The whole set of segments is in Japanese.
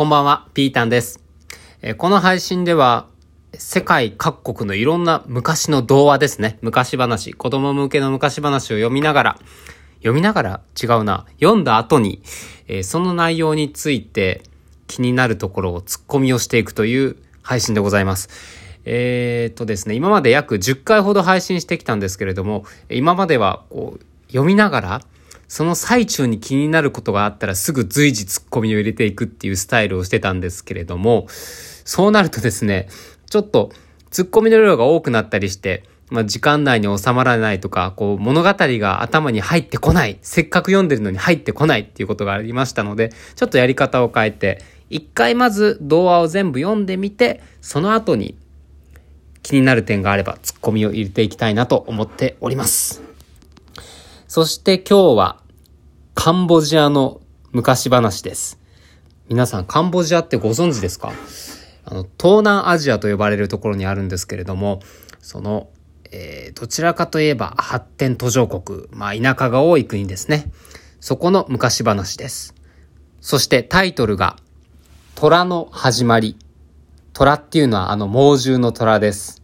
こんばんは、ピータンです。えこの配信では、世界各国のいろんな昔の童話ですね。昔話、子供向けの昔話を読みながら、読みながら違うな。読んだ後に、えその内容について気になるところを突っ込みをしていくという配信でございます。えーっとですね、今まで約10回ほど配信してきたんですけれども、今まではこう読みながら、その最中に気になることがあったらすぐ随時突っ込みを入れていくっていうスタイルをしてたんですけれども、そうなるとですね、ちょっと突っ込みの量が多くなったりして、まあ、時間内に収まらないとか、こう物語が頭に入ってこない、せっかく読んでるのに入ってこないっていうことがありましたので、ちょっとやり方を変えて、一回まず童話を全部読んでみて、その後に気になる点があれば突っ込みを入れていきたいなと思っております。そして今日はカンボジアの昔話です。皆さんカンボジアってご存知ですか？あの、東南アジアと呼ばれるところにあるんですけれども、その、えーどちらかといえば発展途上国、まあ田舎が多い国ですね。そこの昔話です。そしてタイトルが、虎の始まり。虎っていうのはあの猛獣の虎です。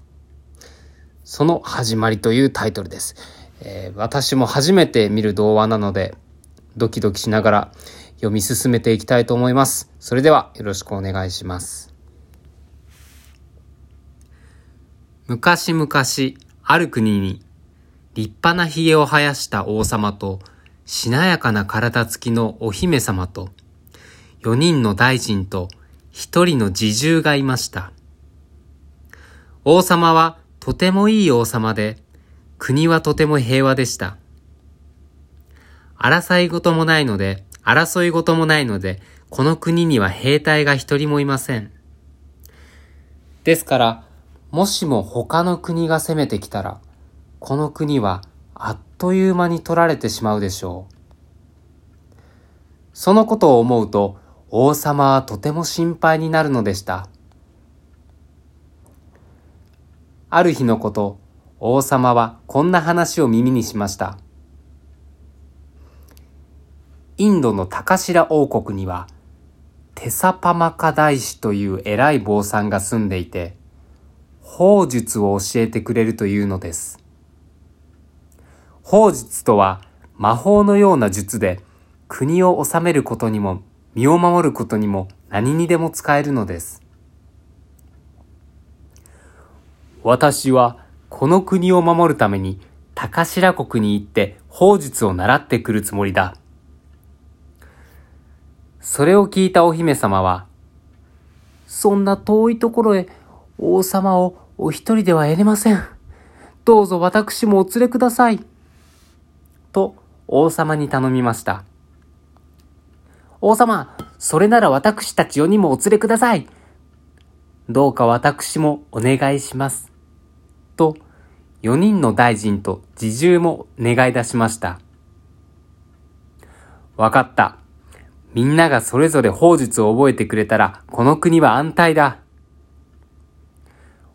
その始まりというタイトルです。えー私も初めて見る童話なので、ドキドキしながら読み進めていきたいと思います。それではよろしくお願いします。昔々、ある国に、立派な髭を生やした王様と、しなやかな体つきのお姫様と、四人の大臣と一人の侍従がいました。王様はとてもいい王様で、国はとても平和でした。争い事もないので、争い事もないので、この国には兵隊が一人もいません。ですから、もしも他の国が攻めてきたら、この国はあっという間に取られてしまうでしょう。そのことを思うと、王様はとても心配になるのでした。ある日のこと、王様はこんな話を耳にしました。インドのタカシラ王国には、テサパマカ大師という偉い坊さんが住んでいて、法術を教えてくれるというのです。法術とは魔法のような術で国を治めることにも身を守ることにも何にでも使えるのです。私はこの国を守るために高白国に行って法術を習ってくるつもりだ。それを聞いたお姫様は、そんな遠いところへ王様をお一人では得れません。どうぞ私もお連れください。と王様に頼みました。王様、それなら私たち4人もお連れください。どうか私もお願いします。と、4人の大臣と侍従も願い出しました。わかった。みんながそれぞれ法術を覚えてくれたら、この国は安泰だ。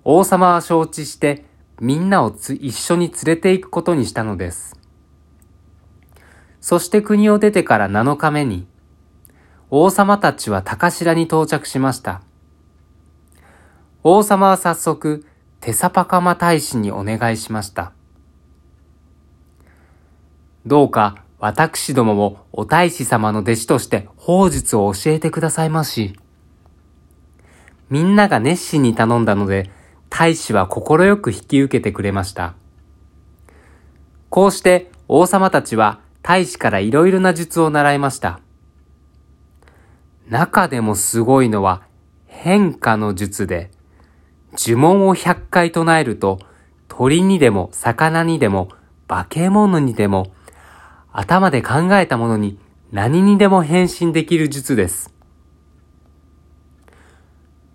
王様は承知して、みんなをつ一緒に連れて行くことにしたのです。そして国を出てから7日目に、王様たちは高白に到着しました。王様は早速、テサパカマ大使にお願いしました。どうか私どももお大使様の弟子として法術を教えてくださいまし。みんなが熱心に頼んだので、大使は快く引き受けてくれました。こうして王様たちは大使からいろいろな術を習いました。中でもすごいのは変化の術で、呪文を100回唱えると、鳥にでも魚にでも化け物にでも、頭で考えたものに何にでも変身できる術です。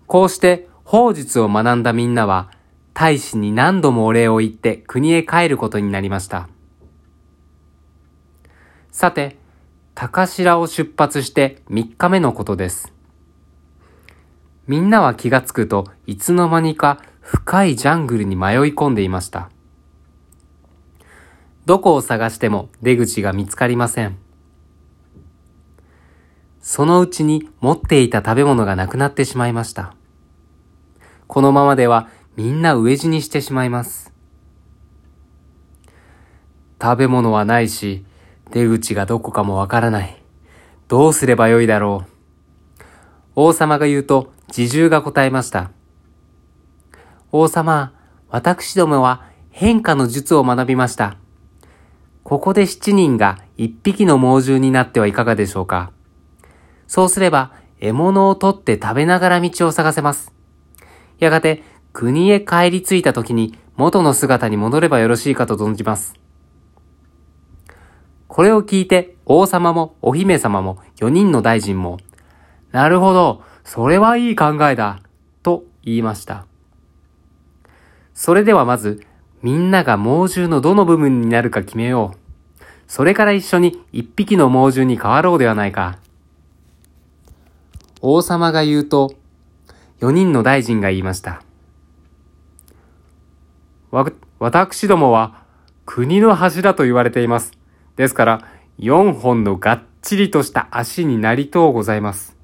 こうして法術を学んだみんなは、大使に何度もお礼を言って国へ帰ることになりました。さて、高白を出発して3日目のことです。みんなは気がつくといつの間にか深いジャングルに迷い込んでいました。どこを探しても出口が見つかりません。そのうちに持っていた食べ物がなくなってしまいました。このままではみんな飢え死にしてしまいます。食べ物はないし、出口がどこかもわからない。どうすればよいだろう。王様が言うと、侍従が答えました。王様、私どもは変化の術を学びました。ここで七人が一匹の猛獣になってはいかがでしょうか。そうすれば、獲物を取って食べながら道を探せます。やがて、国へ帰り着いた時に元の姿に戻ればよろしいかと存じます。これを聞いて王様もお姫様も4人の大臣も、なるほど、それはいい考えだ、と言いました。それではまず、みんなが猛獣のどの部分になるか決めよう。それから一緒に一匹の猛獣に変わろうではないか。王様が言うと、4人の大臣が言いました。わ、私どもは国の柱と言われています。ですから、4本のがっちりとした足になりとうございます。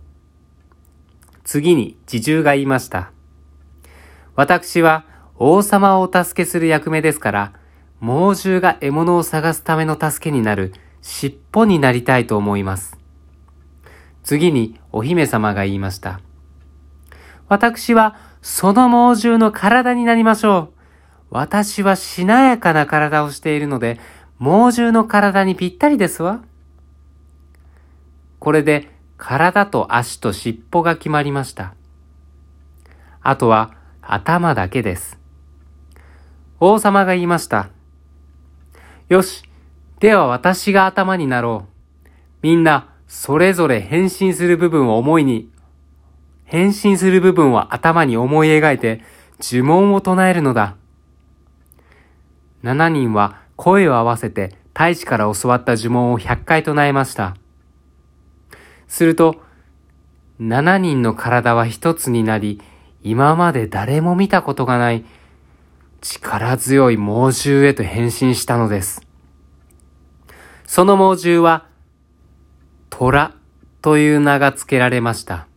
次に、侍従が言いました。私は王様をお助けする役目ですから、猛獣が獲物を探すための助けになる尻尾になりたいと思います。次にお姫様が言いました。私はその猛獣の体になりましょう。私はしなやかな体をしているので、猛獣の体にぴったりですわ。これで体と足と尻尾が決まりました。あとは頭だけです。王様が言いました。よし、では私が頭になろう。みんな、それぞれ変身する部分を思いに、変身する部分を頭に思い描いて呪文を唱えるのだ。7人は声を合わせて大使から教わった呪文を100回唱えました。すると、7人の体は一つになり、今まで誰も見たことがない力強い猛獣へと変身したのです。その猛獣は、虎という名が付けられました。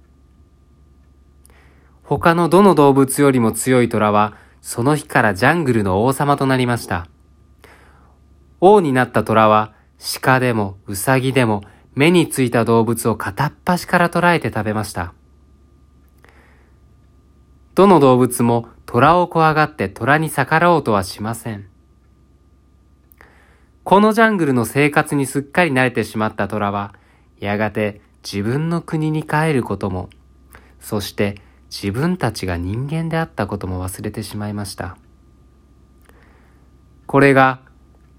他のどの動物よりも強い虎は、その日からジャングルの王様となりました。王になった虎は、鹿でもウサギでも目についた動物を片っ端から捕らえて食べました。どの動物も虎を怖がって虎に逆らおうとはしません。このジャングルの生活にすっかり慣れてしまった虎は、やがて自分の国に帰ることも、そして自分たちが人間であったことも忘れてしまいました。これが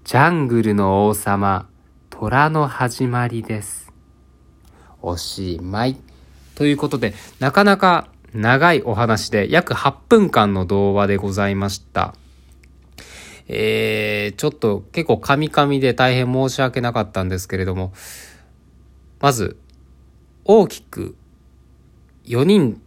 ジャングルの王様、虎の始まりです。おしまい。ということで、なかなか長いお話で約8分間の童話でございました。えー、ちょっと結構カミカミで大変申し訳なかったんですけれども、まず、大きく4人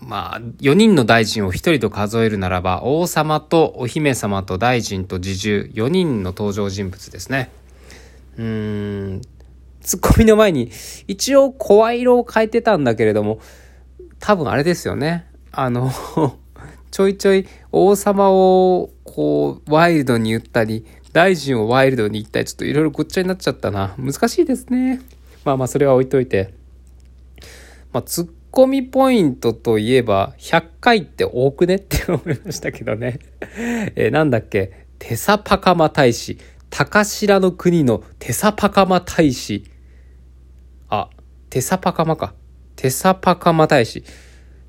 まあ、4人の大臣を1人と数えるならば、王様とお姫様と大臣と侍従、4人の登場人物ですね。うーん、ツッコミの前に、一応声色を変えてたんだけれども、多分あれですよね。あの ちょいちょい王様をこう、ワイルドに言ったり、大臣をワイルドに言ったり、ちょっといろいろごっちゃになっちゃったな。難しいですね。まあまあ、それは置いといて。まあ、ツッコミポイントといえば、100回って多くねって思いましたけどね。えー、なんだっけ、テサパカマ大使。高白の国のテサパカマ大使。あ、テサパカマか。テサパカマ大使。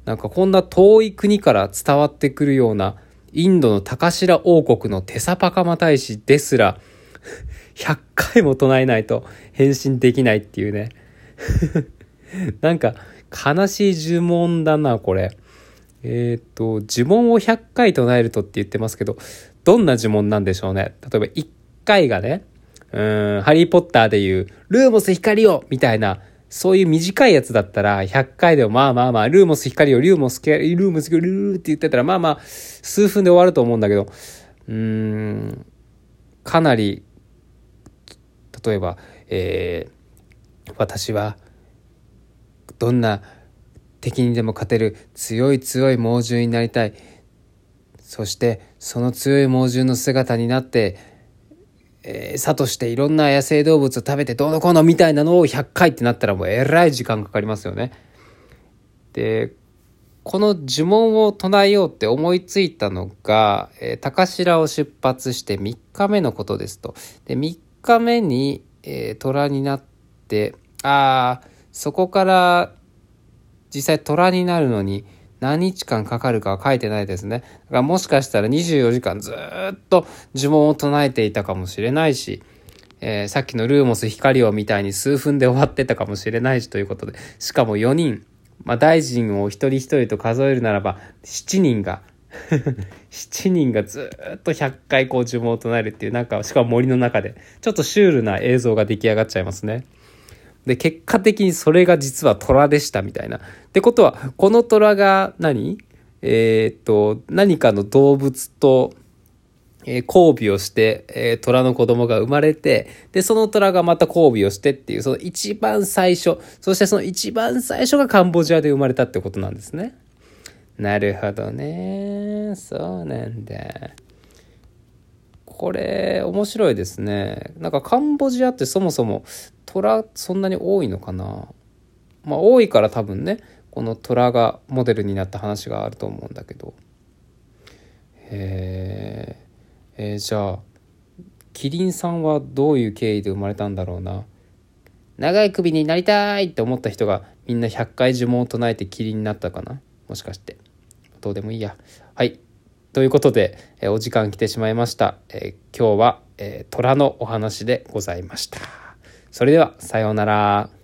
なんかこんな遠い国から伝わってくるような、インドの高白王国のテサパカマ大使ですら、100回も唱えないと返信できないっていうね。なんか、悲しい呪文だな、これ。えっ、ー、と、呪文を100回唱えるとって言ってますけど、どんな呪文なんでしょうね。例えば1回がね、うん、ハリーポッターでいう、ルーモス光をみたいな、そういう短いやつだったら、100回でもまあまあまあ、ルーモス光を、ルーモス光ルーモス光ルーって言ってたら、まあまあ、数分で終わると思うんだけど、うーん、かなり、例えば、えー、私は、どんな敵にでも勝てる強い強い猛獣になりたい。そしてその強い猛獣の姿になってえー、餌としていろんな野生動物を食べてどうのこうのみたいなのを100回ってなったらもうえらい時間かかりますよね。でこの呪文を唱えようって思いついたのが、えー、高白を出発して3日目のことですと。で3日目に、えー、虎になってああそこから実際虎になるのに何日間かかるかは書いてないですね。だからもしかしたら24時間ずっと呪文を唱えていたかもしれないし、えー、さっきのルーモス光をみたいに数分で終わってたかもしれないしということで、しかも4人、まあ大臣を一人一人と数えるならば7人が 7人がずっと100回こう呪文を唱えるっていうなんかしかも森の中でちょっとシュールな映像が出来上がっちゃいますね。で、結果的にそれが実は虎でしたみたいな。ってことは、この虎が何？えー、っと、何かの動物と、えー、交尾をして、えー、虎の子供が生まれて、で、その虎がまた交尾をしてっていう、その一番最初、そしてその一番最初がカンボジアで生まれたってことなんですね。なるほどね。そうなんだ。これ、面白いですね。なんかカンボジアってそもそも虎そんなに多いのかな？まあ多いから多分ねこの虎がモデルになった話があると思うんだけど。へえー、じゃあキリンさんはどういう経緯で生まれたんだろうな？長い首になりたいって思った人がみんな100回呪文を唱えてキリンになったかな？もしかして。どうでもいいや。はい。ということで、えお時間来てしまいました、えー、今日は、えー、虎のお話でございました。それではさようなら。